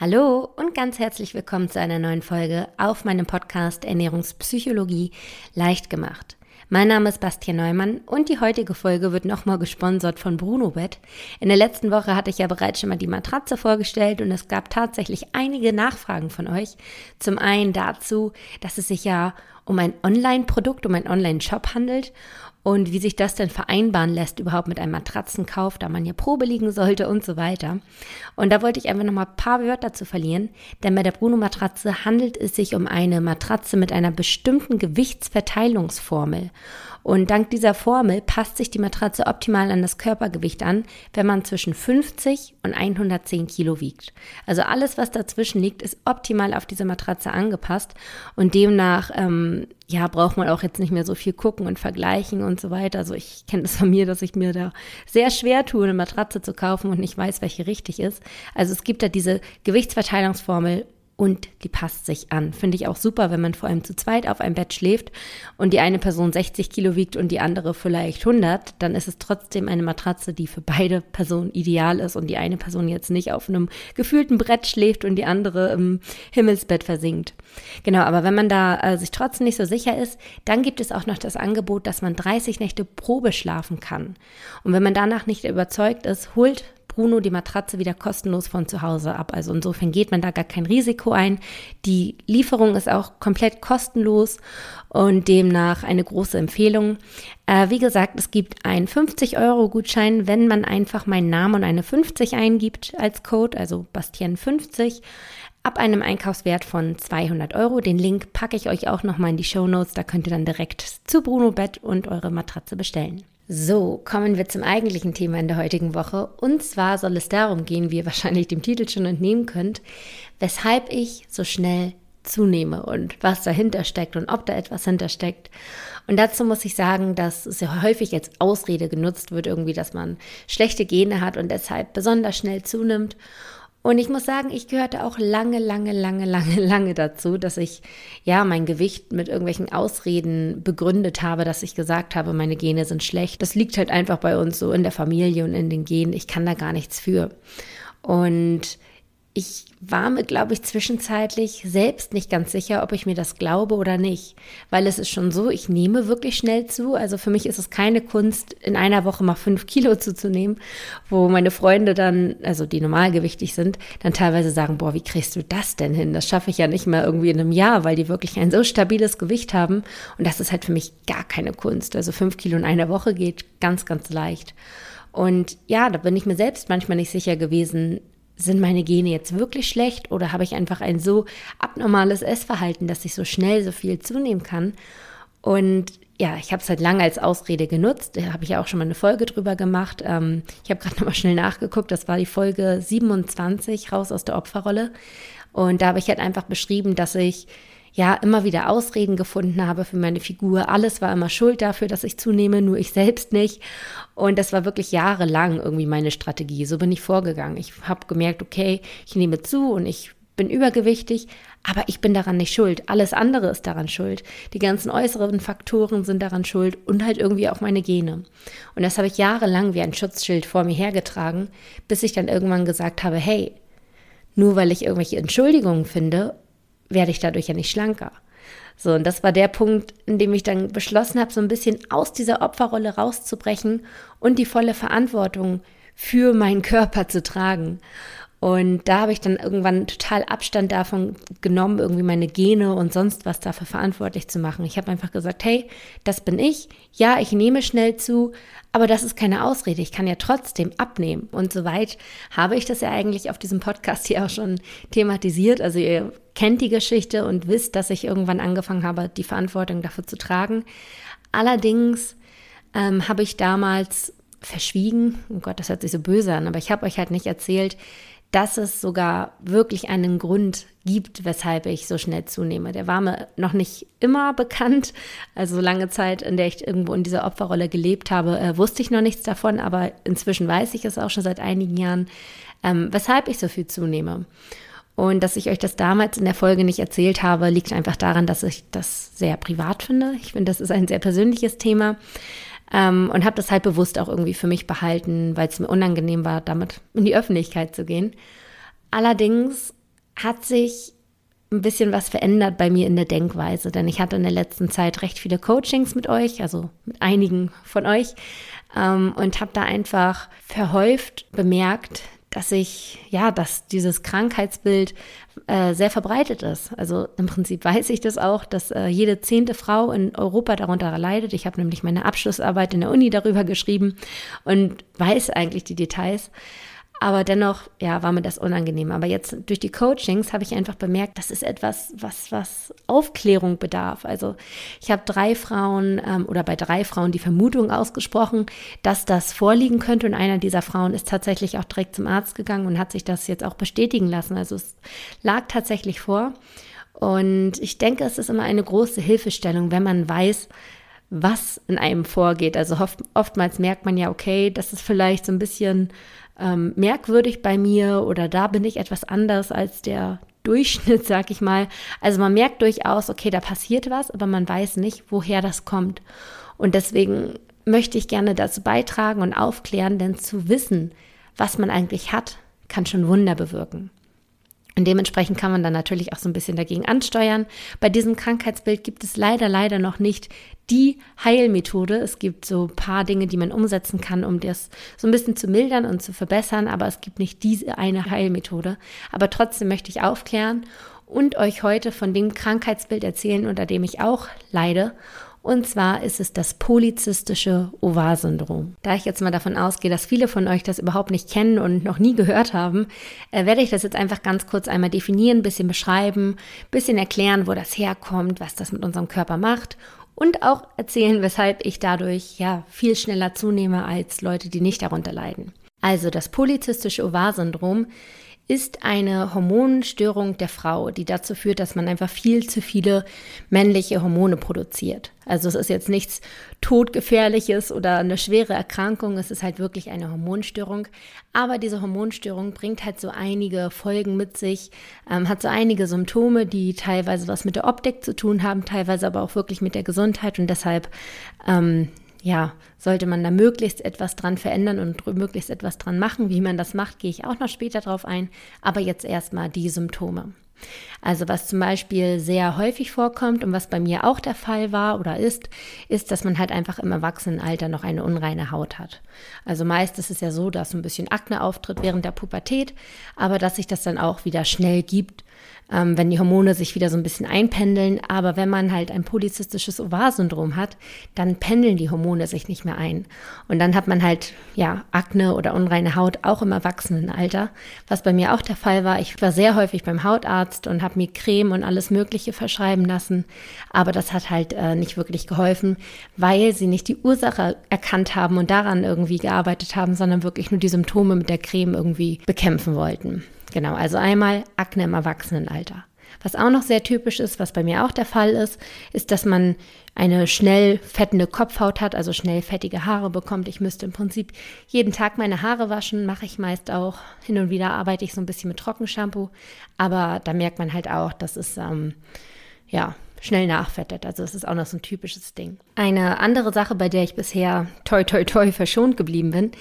Hallo und ganz herzlich willkommen zu einer neuen Folge auf meinem Podcast Ernährungspsychologie leicht gemacht. Mein Name ist Bastian Neumann und die heutige Folge wird nochmal gesponsert von Bruno Bett. In der letzten Woche hatte ich ja bereits schon mal die Matratze vorgestellt und es gab tatsächlich einige Nachfragen von euch. Zum einen dazu, dass es sich ja um ein Online-Produkt, um einen Online-Shop handelt und wie sich das denn vereinbaren lässt überhaupt mit einem Matratzenkauf, da man ja Probe liegen sollte und so weiter. Und da wollte ich einfach nochmal ein paar Wörter zu verlieren, denn bei der Bruno-Matratze handelt es sich um eine Matratze mit einer bestimmten Gewichtsverteilungsformel. Und dank dieser Formel passt sich die Matratze optimal an das Körpergewicht an, wenn man zwischen 50 und 110 Kilo wiegt. Also alles, was dazwischen liegt, ist optimal auf diese Matratze angepasst und demnach ähm, ja, braucht man auch jetzt nicht mehr so viel gucken und vergleichen und so weiter. Also ich kenne das von mir, dass ich mir da sehr schwer tue, eine Matratze zu kaufen und nicht weiß, welche richtig ist. Also es gibt da diese Gewichtsverteilungsformel und die passt sich an. Finde ich auch super, wenn man vor allem zu zweit auf einem Bett schläft und die eine Person 60 Kilo wiegt und die andere vielleicht 100, dann ist es trotzdem eine Matratze, die für beide Personen ideal ist und die eine Person jetzt nicht auf einem gefühlten Brett schläft und die andere im Himmelsbett versinkt. Genau, aber wenn man da äh, sich trotzdem nicht so sicher ist, dann gibt es auch noch das Angebot, dass man 30 Nächte Probe schlafen kann. Und wenn man danach nicht überzeugt ist, holt Bruno die Matratze wieder kostenlos von zu Hause ab. Also insofern geht man da gar kein Risiko ein. Die Lieferung ist auch komplett kostenlos und demnach eine große Empfehlung. Äh, wie gesagt, es gibt einen 50-Euro-Gutschein, wenn man einfach meinen Namen und eine 50 eingibt als Code, also Bastian 50 ab einem Einkaufswert von 200 Euro. Den Link packe ich euch auch nochmal in die Show Notes. Da könnt ihr dann direkt zu Bruno Bett und eure Matratze bestellen. So, kommen wir zum eigentlichen Thema in der heutigen Woche. Und zwar soll es darum gehen, wie ihr wahrscheinlich dem Titel schon entnehmen könnt, weshalb ich so schnell zunehme und was dahinter steckt und ob da etwas hintersteckt. Und dazu muss ich sagen, dass ja häufig als Ausrede genutzt wird, irgendwie, dass man schlechte Gene hat und deshalb besonders schnell zunimmt. Und ich muss sagen, ich gehörte auch lange, lange, lange, lange, lange dazu, dass ich ja mein Gewicht mit irgendwelchen Ausreden begründet habe, dass ich gesagt habe, meine Gene sind schlecht. Das liegt halt einfach bei uns so in der Familie und in den Genen. Ich kann da gar nichts für. Und ich war mir, glaube ich, zwischenzeitlich selbst nicht ganz sicher, ob ich mir das glaube oder nicht. Weil es ist schon so, ich nehme wirklich schnell zu. Also für mich ist es keine Kunst, in einer Woche mal fünf Kilo zuzunehmen, wo meine Freunde dann, also die normalgewichtig sind, dann teilweise sagen, boah, wie kriegst du das denn hin? Das schaffe ich ja nicht mehr irgendwie in einem Jahr, weil die wirklich ein so stabiles Gewicht haben. Und das ist halt für mich gar keine Kunst. Also fünf Kilo in einer Woche geht ganz, ganz leicht. Und ja, da bin ich mir selbst manchmal nicht sicher gewesen, sind meine Gene jetzt wirklich schlecht oder habe ich einfach ein so abnormales Essverhalten, dass ich so schnell so viel zunehmen kann? Und ja, ich habe es halt lange als Ausrede genutzt. Da habe ich ja auch schon mal eine Folge drüber gemacht. Ähm, ich habe gerade noch mal schnell nachgeguckt. Das war die Folge 27, raus aus der Opferrolle. Und da habe ich halt einfach beschrieben, dass ich ja immer wieder Ausreden gefunden habe für meine Figur. Alles war immer schuld dafür, dass ich zunehme, nur ich selbst nicht. Und das war wirklich jahrelang irgendwie meine Strategie. So bin ich vorgegangen. Ich habe gemerkt, okay, ich nehme zu und ich bin übergewichtig, aber ich bin daran nicht schuld. Alles andere ist daran schuld. Die ganzen äußeren Faktoren sind daran schuld und halt irgendwie auch meine Gene. Und das habe ich jahrelang wie ein Schutzschild vor mir hergetragen, bis ich dann irgendwann gesagt habe, hey, nur weil ich irgendwelche Entschuldigungen finde werde ich dadurch ja nicht schlanker. So, und das war der Punkt, in dem ich dann beschlossen habe, so ein bisschen aus dieser Opferrolle rauszubrechen und die volle Verantwortung für meinen Körper zu tragen. Und da habe ich dann irgendwann total Abstand davon genommen, irgendwie meine Gene und sonst was dafür verantwortlich zu machen. Ich habe einfach gesagt, hey, das bin ich. Ja, ich nehme schnell zu, aber das ist keine Ausrede. Ich kann ja trotzdem abnehmen. Und soweit habe ich das ja eigentlich auf diesem Podcast hier auch schon thematisiert. Also ihr kennt die Geschichte und wisst, dass ich irgendwann angefangen habe, die Verantwortung dafür zu tragen. Allerdings ähm, habe ich damals verschwiegen, oh Gott, das hört sich so böse an, aber ich habe euch halt nicht erzählt, dass es sogar wirklich einen Grund gibt, weshalb ich so schnell zunehme. Der war mir noch nicht immer bekannt. Also lange Zeit, in der ich irgendwo in dieser Opferrolle gelebt habe, äh, wusste ich noch nichts davon, aber inzwischen weiß ich es auch schon seit einigen Jahren, ähm, weshalb ich so viel zunehme. Und dass ich euch das damals in der Folge nicht erzählt habe, liegt einfach daran, dass ich das sehr privat finde. Ich finde, das ist ein sehr persönliches Thema. Ähm, und habe das halt bewusst auch irgendwie für mich behalten, weil es mir unangenehm war, damit in die Öffentlichkeit zu gehen. Allerdings hat sich ein bisschen was verändert bei mir in der Denkweise, denn ich hatte in der letzten Zeit recht viele Coachings mit euch, also mit einigen von euch, ähm, und habe da einfach verhäuft bemerkt, dass ich, ja, dass dieses Krankheitsbild äh, sehr verbreitet ist. Also im Prinzip weiß ich das auch, dass äh, jede zehnte Frau in Europa darunter leidet. Ich habe nämlich meine Abschlussarbeit in der Uni darüber geschrieben und weiß eigentlich die Details. Aber dennoch, ja, war mir das unangenehm. Aber jetzt durch die Coachings habe ich einfach bemerkt, das ist etwas, was, was Aufklärung bedarf. Also ich habe drei Frauen ähm, oder bei drei Frauen die Vermutung ausgesprochen, dass das vorliegen könnte. Und einer dieser Frauen ist tatsächlich auch direkt zum Arzt gegangen und hat sich das jetzt auch bestätigen lassen. Also es lag tatsächlich vor. Und ich denke, es ist immer eine große Hilfestellung, wenn man weiß, was in einem vorgeht. Also oft, oftmals merkt man ja, okay, das ist vielleicht so ein bisschen ähm, merkwürdig bei mir oder da bin ich etwas anders als der Durchschnitt, sag ich mal. Also man merkt durchaus, okay, da passiert was, aber man weiß nicht, woher das kommt. Und deswegen möchte ich gerne dazu beitragen und aufklären, denn zu wissen, was man eigentlich hat, kann schon Wunder bewirken. Und dementsprechend kann man dann natürlich auch so ein bisschen dagegen ansteuern. Bei diesem Krankheitsbild gibt es leider, leider noch nicht die Heilmethode. Es gibt so ein paar Dinge, die man umsetzen kann, um das so ein bisschen zu mildern und zu verbessern, aber es gibt nicht diese eine Heilmethode. Aber trotzdem möchte ich aufklären und euch heute von dem Krankheitsbild erzählen, unter dem ich auch leide und zwar ist es das polyzystische Ovar-Syndrom. Da ich jetzt mal davon ausgehe, dass viele von euch das überhaupt nicht kennen und noch nie gehört haben, äh, werde ich das jetzt einfach ganz kurz einmal definieren, bisschen beschreiben, bisschen erklären, wo das herkommt, was das mit unserem Körper macht und auch erzählen, weshalb ich dadurch ja viel schneller zunehme als Leute, die nicht darunter leiden. Also das polyzystische Ovar-Syndrom ist eine Hormonstörung der Frau, die dazu führt, dass man einfach viel zu viele männliche Hormone produziert. Also es ist jetzt nichts todgefährliches oder eine schwere Erkrankung, es ist halt wirklich eine Hormonstörung. Aber diese Hormonstörung bringt halt so einige Folgen mit sich, ähm, hat so einige Symptome, die teilweise was mit der Optik zu tun haben, teilweise aber auch wirklich mit der Gesundheit und deshalb ähm, ja, sollte man da möglichst etwas dran verändern und möglichst etwas dran machen. Wie man das macht, gehe ich auch noch später drauf ein. Aber jetzt erstmal die Symptome. Also was zum Beispiel sehr häufig vorkommt und was bei mir auch der Fall war oder ist, ist, dass man halt einfach im Erwachsenenalter noch eine unreine Haut hat. Also meist ist es ja so, dass ein bisschen Akne auftritt während der Pubertät, aber dass sich das dann auch wieder schnell gibt ähm, wenn die Hormone sich wieder so ein bisschen einpendeln. Aber wenn man halt ein polyzystisches Ovar-Syndrom hat, dann pendeln die Hormone sich nicht mehr ein. Und dann hat man halt, ja, Akne oder unreine Haut auch im Erwachsenenalter. Was bei mir auch der Fall war. Ich war sehr häufig beim Hautarzt und habe mir Creme und alles Mögliche verschreiben lassen. Aber das hat halt äh, nicht wirklich geholfen, weil sie nicht die Ursache erkannt haben und daran irgendwie gearbeitet haben, sondern wirklich nur die Symptome mit der Creme irgendwie bekämpfen wollten. Genau, also einmal Akne im Erwachsenenalter. Was auch noch sehr typisch ist, was bei mir auch der Fall ist, ist, dass man eine schnell fettende Kopfhaut hat, also schnell fettige Haare bekommt. Ich müsste im Prinzip jeden Tag meine Haare waschen, mache ich meist auch. Hin und wieder arbeite ich so ein bisschen mit Trockenshampoo, aber da merkt man halt auch, dass es ähm, ja schnell nachfettet. Also es ist auch noch so ein typisches Ding. Eine andere Sache, bei der ich bisher toi toi toi verschont geblieben bin,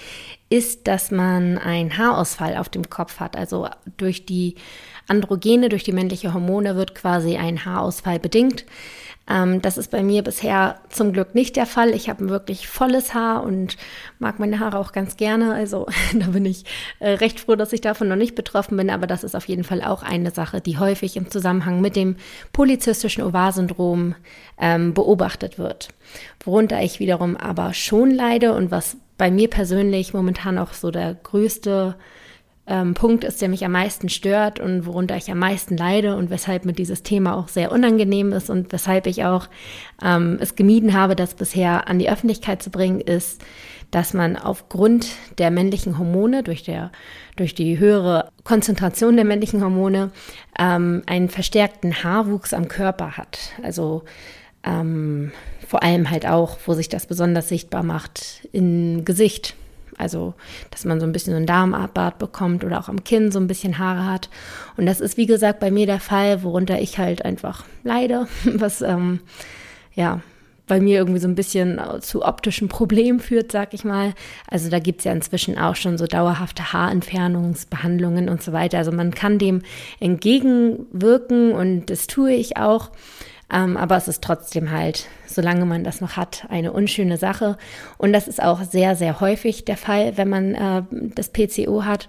ist, dass man einen Haarausfall auf dem Kopf hat. Also durch die Androgene, durch die männliche Hormone wird quasi ein Haarausfall bedingt. Ähm, das ist bei mir bisher zum Glück nicht der Fall. Ich habe wirklich volles Haar und mag meine Haare auch ganz gerne. Also da bin ich äh, recht froh, dass ich davon noch nicht betroffen bin. Aber das ist auf jeden Fall auch eine Sache, die häufig im Zusammenhang mit dem polyzystischen Ovarsyndrom ähm, beobachtet wird. Worunter ich wiederum aber schon leide und was bei mir persönlich momentan auch so der größte ähm, Punkt ist, der mich am meisten stört und worunter ich am meisten leide und weshalb mir dieses Thema auch sehr unangenehm ist und weshalb ich auch ähm, es gemieden habe, das bisher an die Öffentlichkeit zu bringen, ist, dass man aufgrund der männlichen Hormone, durch, der, durch die höhere Konzentration der männlichen Hormone, ähm, einen verstärkten Haarwuchs am Körper hat. Also ähm, vor allem halt auch, wo sich das besonders sichtbar macht, im Gesicht. Also, dass man so ein bisschen so ein Darmbad bekommt oder auch am Kinn so ein bisschen Haare hat. Und das ist, wie gesagt, bei mir der Fall, worunter ich halt einfach leide, was, ähm, ja, bei mir irgendwie so ein bisschen zu optischen Problemen führt, sag ich mal. Also da gibt es ja inzwischen auch schon so dauerhafte Haarentfernungsbehandlungen und so weiter. Also man kann dem entgegenwirken und das tue ich auch. Ähm, aber es ist trotzdem halt, solange man das noch hat, eine unschöne Sache. Und das ist auch sehr, sehr häufig der Fall, wenn man äh, das PCO hat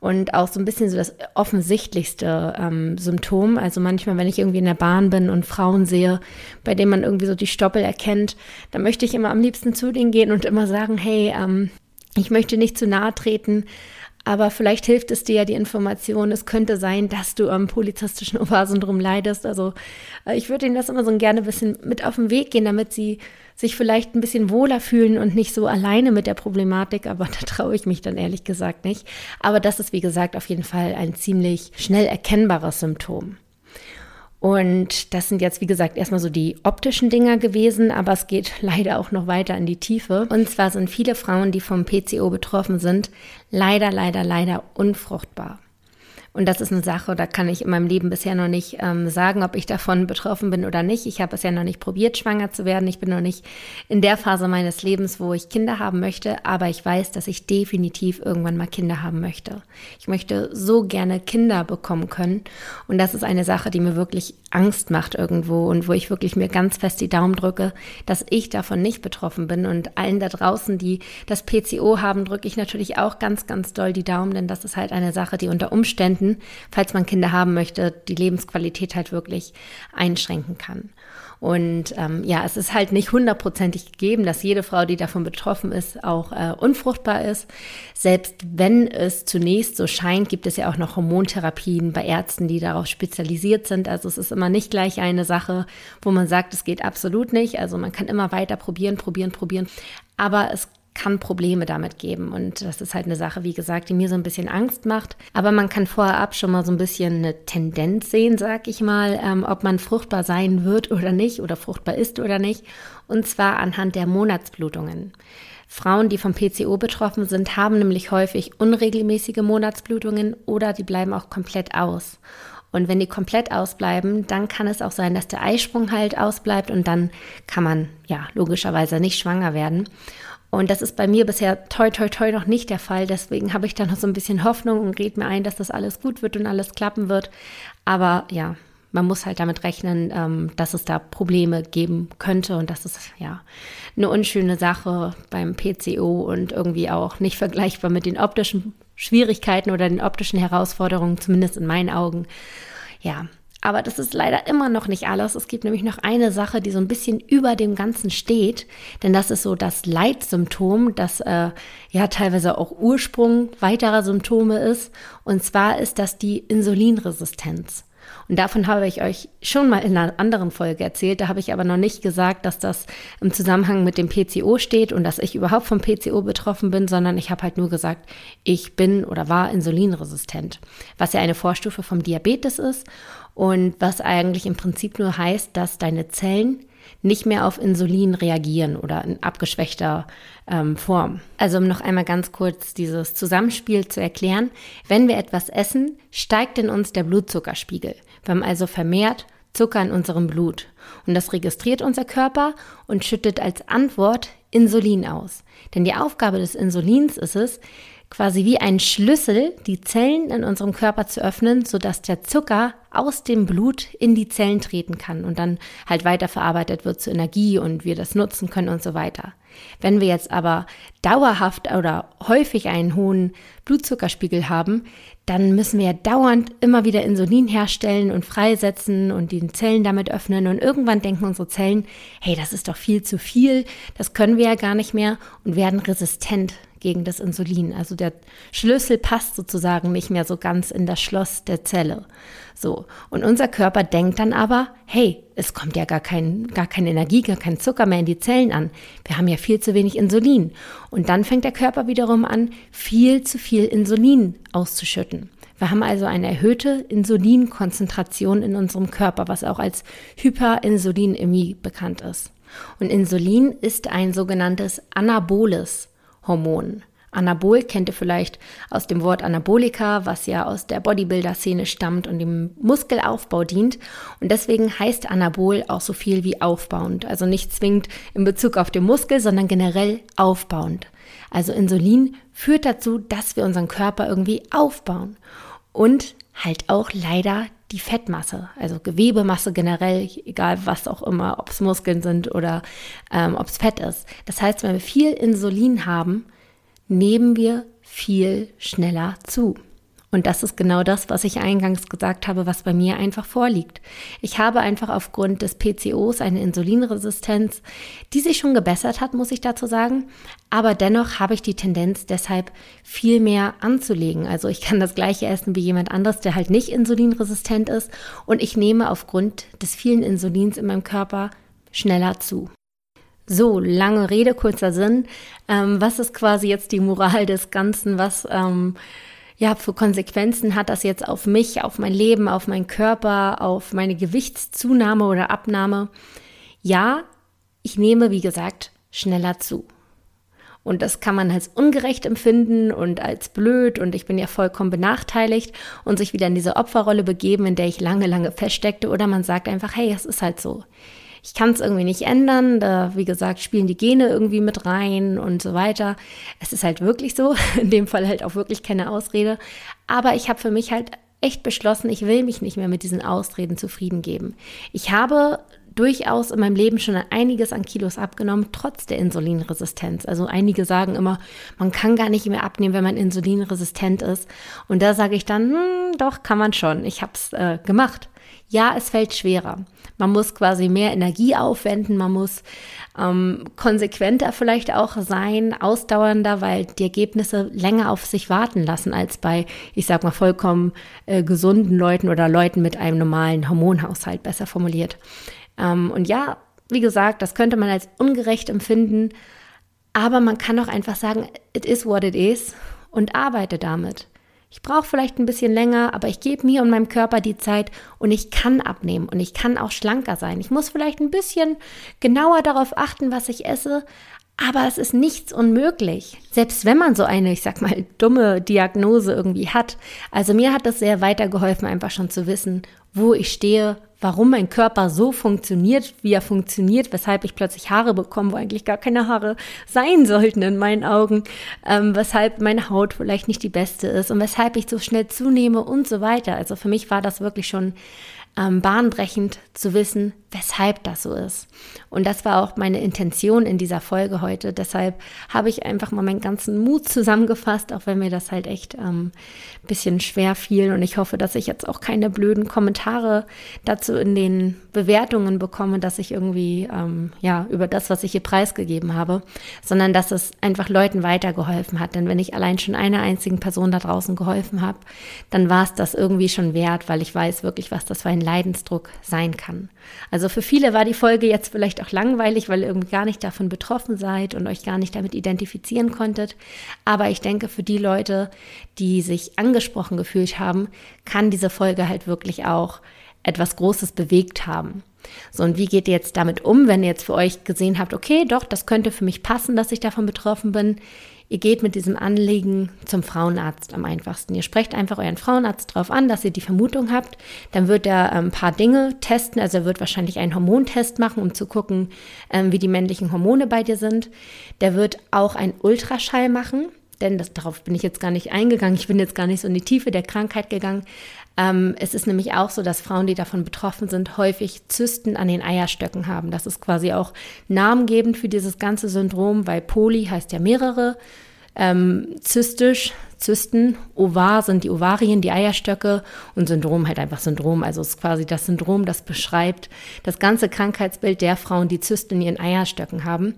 und auch so ein bisschen so das offensichtlichste ähm, Symptom. Also manchmal, wenn ich irgendwie in der Bahn bin und Frauen sehe, bei denen man irgendwie so die Stoppel erkennt, dann möchte ich immer am liebsten zu denen gehen und immer sagen, hey, ähm, ich möchte nicht zu nahe treten, aber vielleicht hilft es dir ja die Information, es könnte sein, dass du am polyzystischen Ovarsyndrom leidest. Also äh, ich würde ihnen das immer so gerne ein bisschen mit auf den Weg gehen, damit sie sich vielleicht ein bisschen wohler fühlen und nicht so alleine mit der Problematik, aber da traue ich mich dann ehrlich gesagt nicht. Aber das ist, wie gesagt, auf jeden Fall ein ziemlich schnell erkennbares Symptom. Und das sind jetzt, wie gesagt, erstmal so die optischen Dinger gewesen, aber es geht leider auch noch weiter in die Tiefe. Und zwar sind viele Frauen, die vom PCO betroffen sind, leider, leider, leider unfruchtbar. Und das ist eine Sache, da kann ich in meinem Leben bisher noch nicht ähm, sagen, ob ich davon betroffen bin oder nicht. Ich habe ja noch nicht probiert, schwanger zu werden. Ich bin noch nicht in der Phase meines Lebens, wo ich Kinder haben möchte, aber ich weiß, dass ich definitiv irgendwann mal Kinder haben möchte. Ich möchte so gerne Kinder bekommen können. Und das ist eine Sache, die mir wirklich Angst macht irgendwo und wo ich wirklich mir ganz fest die Daumen drücke, dass ich davon nicht betroffen bin. Und allen da draußen, die das PCO haben, drücke ich natürlich auch ganz, ganz doll die Daumen, denn das ist halt eine Sache, die unter Umständen Umständen, falls man Kinder haben möchte, die Lebensqualität halt wirklich einschränken kann. Und ähm, ja, es ist halt nicht hundertprozentig gegeben, dass jede Frau, die davon betroffen ist, auch äh, unfruchtbar ist. Selbst wenn es zunächst so scheint, gibt es ja auch noch Hormontherapien bei Ärzten, die darauf spezialisiert sind. Also es ist immer nicht gleich eine Sache, wo man sagt, es geht absolut nicht. Also man kann immer weiter probieren, probieren, probieren. Aber es kann Probleme damit geben. Und das ist halt eine Sache, wie gesagt, die mir so ein bisschen Angst macht. Aber man kann vorab schon mal so ein bisschen eine Tendenz sehen, sag ich mal, ähm, ob man fruchtbar sein wird oder nicht oder fruchtbar ist oder nicht. Und zwar anhand der Monatsblutungen. Frauen, die vom PCO betroffen sind, haben nämlich häufig unregelmäßige Monatsblutungen oder die bleiben auch komplett aus. Und wenn die komplett ausbleiben, dann kann es auch sein, dass der Eisprung halt ausbleibt und dann kann man ja logischerweise nicht schwanger werden. Und das ist bei mir bisher toi toi toi noch nicht der Fall. Deswegen habe ich da noch so ein bisschen Hoffnung und rede mir ein, dass das alles gut wird und alles klappen wird. Aber ja, man muss halt damit rechnen, ähm, dass es da Probleme geben könnte und das ist ja eine unschöne Sache beim PCO und irgendwie auch nicht vergleichbar mit den optischen Schwierigkeiten oder den optischen Herausforderungen, zumindest in meinen Augen. Ja, aber das ist leider immer noch nicht alles. Es gibt nämlich noch eine Sache, die so ein bisschen über dem Ganzen steht. Denn das ist so das Leitsymptom, das äh, ja teilweise auch Ursprung weiterer Symptome ist. Und zwar ist das die Insulinresistenz. Und davon habe ich euch schon mal in einer anderen Folge erzählt. Da habe ich aber noch nicht gesagt, dass das im Zusammenhang mit dem PCO steht und dass ich überhaupt vom PCO betroffen bin, sondern ich habe halt nur gesagt, ich bin oder war insulinresistent, was ja eine Vorstufe vom Diabetes ist und was eigentlich im Prinzip nur heißt, dass deine Zellen nicht mehr auf Insulin reagieren oder in abgeschwächter ähm, Form. Also um noch einmal ganz kurz dieses Zusammenspiel zu erklären. Wenn wir etwas essen, steigt in uns der Blutzuckerspiegel. Wir haben also vermehrt Zucker in unserem Blut. Und das registriert unser Körper und schüttet als Antwort Insulin aus. Denn die Aufgabe des Insulins ist es, quasi wie ein Schlüssel die Zellen in unserem Körper zu öffnen, sodass der Zucker aus dem Blut in die Zellen treten kann und dann halt weiterverarbeitet wird zu Energie und wir das nutzen können und so weiter. Wenn wir jetzt aber dauerhaft oder häufig einen hohen Blutzuckerspiegel haben, dann müssen wir dauernd immer wieder Insulin herstellen und freisetzen und die Zellen damit öffnen und irgendwann denken unsere Zellen, hey, das ist doch viel zu viel, das können wir ja gar nicht mehr und werden resistent gegen das Insulin. Also der Schlüssel passt sozusagen nicht mehr so ganz in das Schloss der Zelle. So. Und unser Körper denkt dann aber, hey, es kommt ja gar kein, gar keine Energie, gar kein Zucker mehr in die Zellen an. Wir haben ja viel zu wenig Insulin. Und dann fängt der Körper wiederum an, viel zu viel Insulin auszuschütten. Wir haben also eine erhöhte Insulinkonzentration in unserem Körper, was auch als Hyperinsulinämie bekannt ist. Und Insulin ist ein sogenanntes anaboles Hormon. Anabol kennt ihr vielleicht aus dem Wort Anabolika, was ja aus der Bodybuilder-Szene stammt und dem Muskelaufbau dient. Und deswegen heißt Anabol auch so viel wie aufbauend. Also nicht zwingend in Bezug auf den Muskel, sondern generell aufbauend. Also Insulin führt dazu, dass wir unseren Körper irgendwie aufbauen. Und halt auch leider die Fettmasse, also Gewebemasse generell, egal was auch immer, ob es Muskeln sind oder ähm, ob es Fett ist. Das heißt, wenn wir viel Insulin haben, nehmen wir viel schneller zu. Und das ist genau das, was ich eingangs gesagt habe, was bei mir einfach vorliegt. Ich habe einfach aufgrund des PCOs eine Insulinresistenz, die sich schon gebessert hat, muss ich dazu sagen. Aber dennoch habe ich die Tendenz, deshalb viel mehr anzulegen. Also ich kann das gleiche essen wie jemand anderes, der halt nicht insulinresistent ist. Und ich nehme aufgrund des vielen Insulins in meinem Körper schneller zu. So, lange Rede, kurzer Sinn. Ähm, was ist quasi jetzt die Moral des Ganzen? Was ähm, ja für Konsequenzen hat das jetzt auf mich, auf mein Leben, auf meinen Körper, auf meine Gewichtszunahme oder Abnahme? Ja, ich nehme, wie gesagt, schneller zu. Und das kann man als ungerecht empfinden und als blöd und ich bin ja vollkommen benachteiligt und sich wieder in diese Opferrolle begeben, in der ich lange, lange feststeckte. Oder man sagt einfach, hey, es ist halt so ich kann es irgendwie nicht ändern. Da, wie gesagt, spielen die Gene irgendwie mit rein und so weiter. Es ist halt wirklich so. In dem Fall halt auch wirklich keine Ausrede. Aber ich habe für mich halt echt beschlossen, ich will mich nicht mehr mit diesen Ausreden zufrieden geben. Ich habe durchaus in meinem Leben schon einiges an Kilos abgenommen, trotz der Insulinresistenz. Also einige sagen immer, man kann gar nicht mehr abnehmen, wenn man insulinresistent ist. Und da sage ich dann, hm, doch, kann man schon. Ich habe es äh, gemacht. Ja, es fällt schwerer. Man muss quasi mehr Energie aufwenden, man muss ähm, konsequenter vielleicht auch sein, ausdauernder, weil die Ergebnisse länger auf sich warten lassen als bei, ich sag mal, vollkommen äh, gesunden Leuten oder Leuten mit einem normalen Hormonhaushalt, besser formuliert. Ähm, und ja, wie gesagt, das könnte man als ungerecht empfinden, aber man kann auch einfach sagen, it is what it is und arbeite damit. Ich brauche vielleicht ein bisschen länger, aber ich gebe mir und meinem Körper die Zeit und ich kann abnehmen und ich kann auch schlanker sein. Ich muss vielleicht ein bisschen genauer darauf achten, was ich esse, aber es ist nichts unmöglich. Selbst wenn man so eine, ich sag mal, dumme Diagnose irgendwie hat. Also mir hat das sehr weitergeholfen, einfach schon zu wissen, wo ich stehe, warum mein Körper so funktioniert, wie er funktioniert, weshalb ich plötzlich Haare bekomme, wo eigentlich gar keine Haare sein sollten in meinen Augen, ähm, weshalb meine Haut vielleicht nicht die beste ist und weshalb ich so schnell zunehme und so weiter. Also für mich war das wirklich schon ähm, bahnbrechend zu wissen, weshalb das so ist. Und das war auch meine Intention in dieser Folge heute. Deshalb habe ich einfach mal meinen ganzen Mut zusammengefasst, auch wenn mir das halt echt ähm, bisschen schwer fiel. Und ich hoffe, dass ich jetzt auch keine blöden Kommentare dazu in den Bewertungen bekomme, dass ich irgendwie ähm, ja über das, was ich hier preisgegeben habe, sondern dass es einfach Leuten weitergeholfen hat. Denn wenn ich allein schon einer einzigen Person da draußen geholfen habe, dann war es das irgendwie schon wert, weil ich weiß wirklich, was das für ein Leidensdruck sein kann. Also für viele war die Folge jetzt vielleicht auch langweilig, weil ihr irgendwie gar nicht davon betroffen seid und euch gar nicht damit identifizieren konntet. Aber ich denke, für die Leute, die sich angesprochen gefühlt haben, kann diese Folge halt wirklich auch etwas Großes bewegt haben. So, und wie geht ihr jetzt damit um, wenn ihr jetzt für euch gesehen habt, okay, doch, das könnte für mich passen, dass ich davon betroffen bin? Ihr geht mit diesem Anliegen zum Frauenarzt am einfachsten. Ihr sprecht einfach euren Frauenarzt darauf an, dass ihr die Vermutung habt. Dann wird er ein ähm, paar Dinge testen. Also er wird wahrscheinlich einen Hormontest machen, um zu gucken, ähm, wie die männlichen Hormone bei dir sind. Der wird auch einen Ultraschall machen denn das, darauf bin ich jetzt gar nicht eingegangen. Ich bin jetzt gar nicht so in die Tiefe der Krankheit gegangen. Ähm, es ist nämlich auch so, dass Frauen, die davon betroffen sind, häufig Zysten an den Eierstöcken haben. Das ist quasi auch namengebend für dieses ganze Syndrom, weil Poly heißt ja mehrere. Ähm, zystisch, Zysten, Ovar sind die Ovarien, die Eierstöcke und Syndrom halt einfach Syndrom. Also es ist quasi das Syndrom, das beschreibt das ganze Krankheitsbild der Frauen, die Zysten in ihren Eierstöcken haben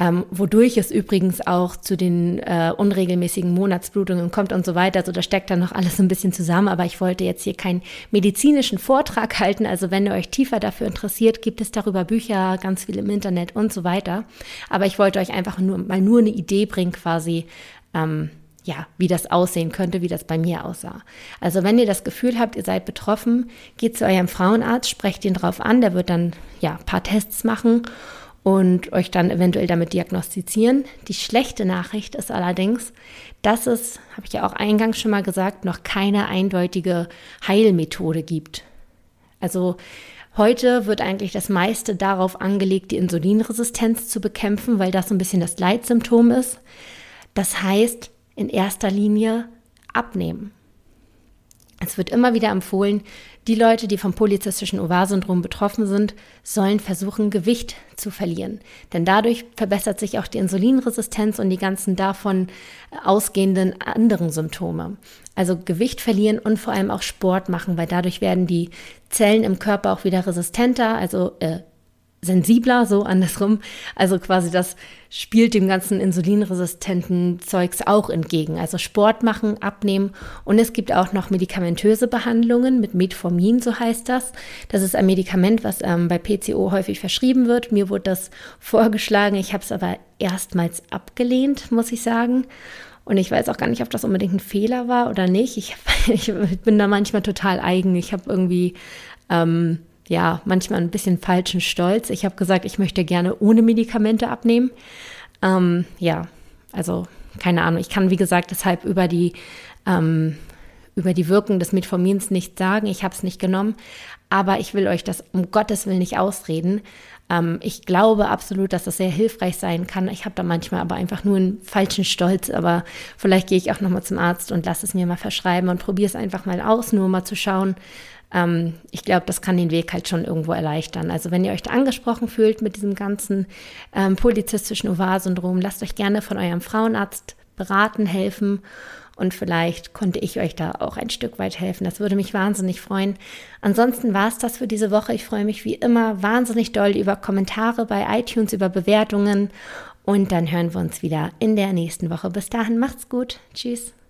ähm, wodurch es übrigens auch zu den äh, unregelmäßigen Monatsblutungen kommt und so weiter. Also da steckt dann noch alles ein bisschen zusammen, aber ich wollte jetzt hier keinen medizinischen Vortrag halten. Also wenn ihr euch tiefer dafür interessiert, gibt es darüber Bücher, ganz viel im Internet und so weiter. Aber ich wollte euch einfach nur mal nur eine Idee bringen, quasi. Ähm, ja, wie das aussehen könnte, wie das bei mir aussah. Also wenn ihr das Gefühl habt, ihr seid betroffen, geht zu eurem Frauenarzt, sprecht ihn drauf an, der wird dann ja paar Tests machen und euch dann eventuell damit diagnostizieren. Die schlechte Nachricht ist allerdings, dass es, habe ich ja auch eingangs schon mal gesagt, noch keine eindeutige Heilmethode gibt. Also heute wird eigentlich das meiste darauf angelegt, die Insulinresistenz zu bekämpfen, weil das so ein bisschen das Leitsymptom ist. Das heißt, in erster Linie abnehmen. Es wird immer wieder empfohlen, die Leute, die vom polyzystischen Ovarsyndrom betroffen sind, sollen versuchen, Gewicht zu verlieren. Denn dadurch verbessert sich auch die Insulinresistenz und die ganzen davon ausgehenden anderen Symptome. Also Gewicht verlieren und vor allem auch Sport machen, weil dadurch werden die Zellen im Körper auch wieder resistenter, also äh, sensibler, so andersrum. Also quasi das spielt dem ganzen insulinresistenten Zeugs auch entgegen. Also Sport machen, abnehmen und es gibt auch noch medikamentöse Behandlungen mit Metformin, so heißt das. Das ist ein Medikament, was ähm, bei PCO häufig verschrieben wird. Mir wurde das vorgeschlagen, ich habe es aber erstmals abgelehnt, muss ich sagen. Und ich weiß auch gar nicht, ob das unbedingt ein Fehler war oder nicht. Ich, ich bin da manchmal total eigen. Ich habe irgendwie ähm, ja, manchmal ein bisschen falschen Stolz. Ich habe gesagt, ich möchte gerne ohne Medikamente abnehmen. Ähm, ja, also keine Ahnung. Ich kann, wie gesagt, deshalb über die, ähm, über die Wirkung des Metformins nicht sagen. Ich habe es nicht genommen. Aber ich will euch das um Gottes Willen nicht ausreden. Ähm, ich glaube absolut, dass das sehr hilfreich sein kann. Ich habe da manchmal aber einfach nur einen falschen Stolz. Aber vielleicht gehe ich auch nochmal zum Arzt und lasse es mir mal verschreiben und probiere es einfach mal aus, nur mal zu schauen, ähm, ich glaube, das kann den Weg halt schon irgendwo erleichtern. Also wenn ihr euch da angesprochen fühlt mit diesem ganzen ähm, polyzystischen Ovar-Syndrom, lasst euch gerne von eurem Frauenarzt beraten, helfen. Und vielleicht konnte ich euch da auch ein Stück weit helfen. Das würde mich wahnsinnig freuen. Ansonsten war es das für diese Woche. Ich freue mich wie immer wahnsinnig doll über Kommentare bei iTunes, über Bewertungen. Und dann hören wir uns wieder in der nächsten Woche. Bis dahin, macht's gut. Tschüss.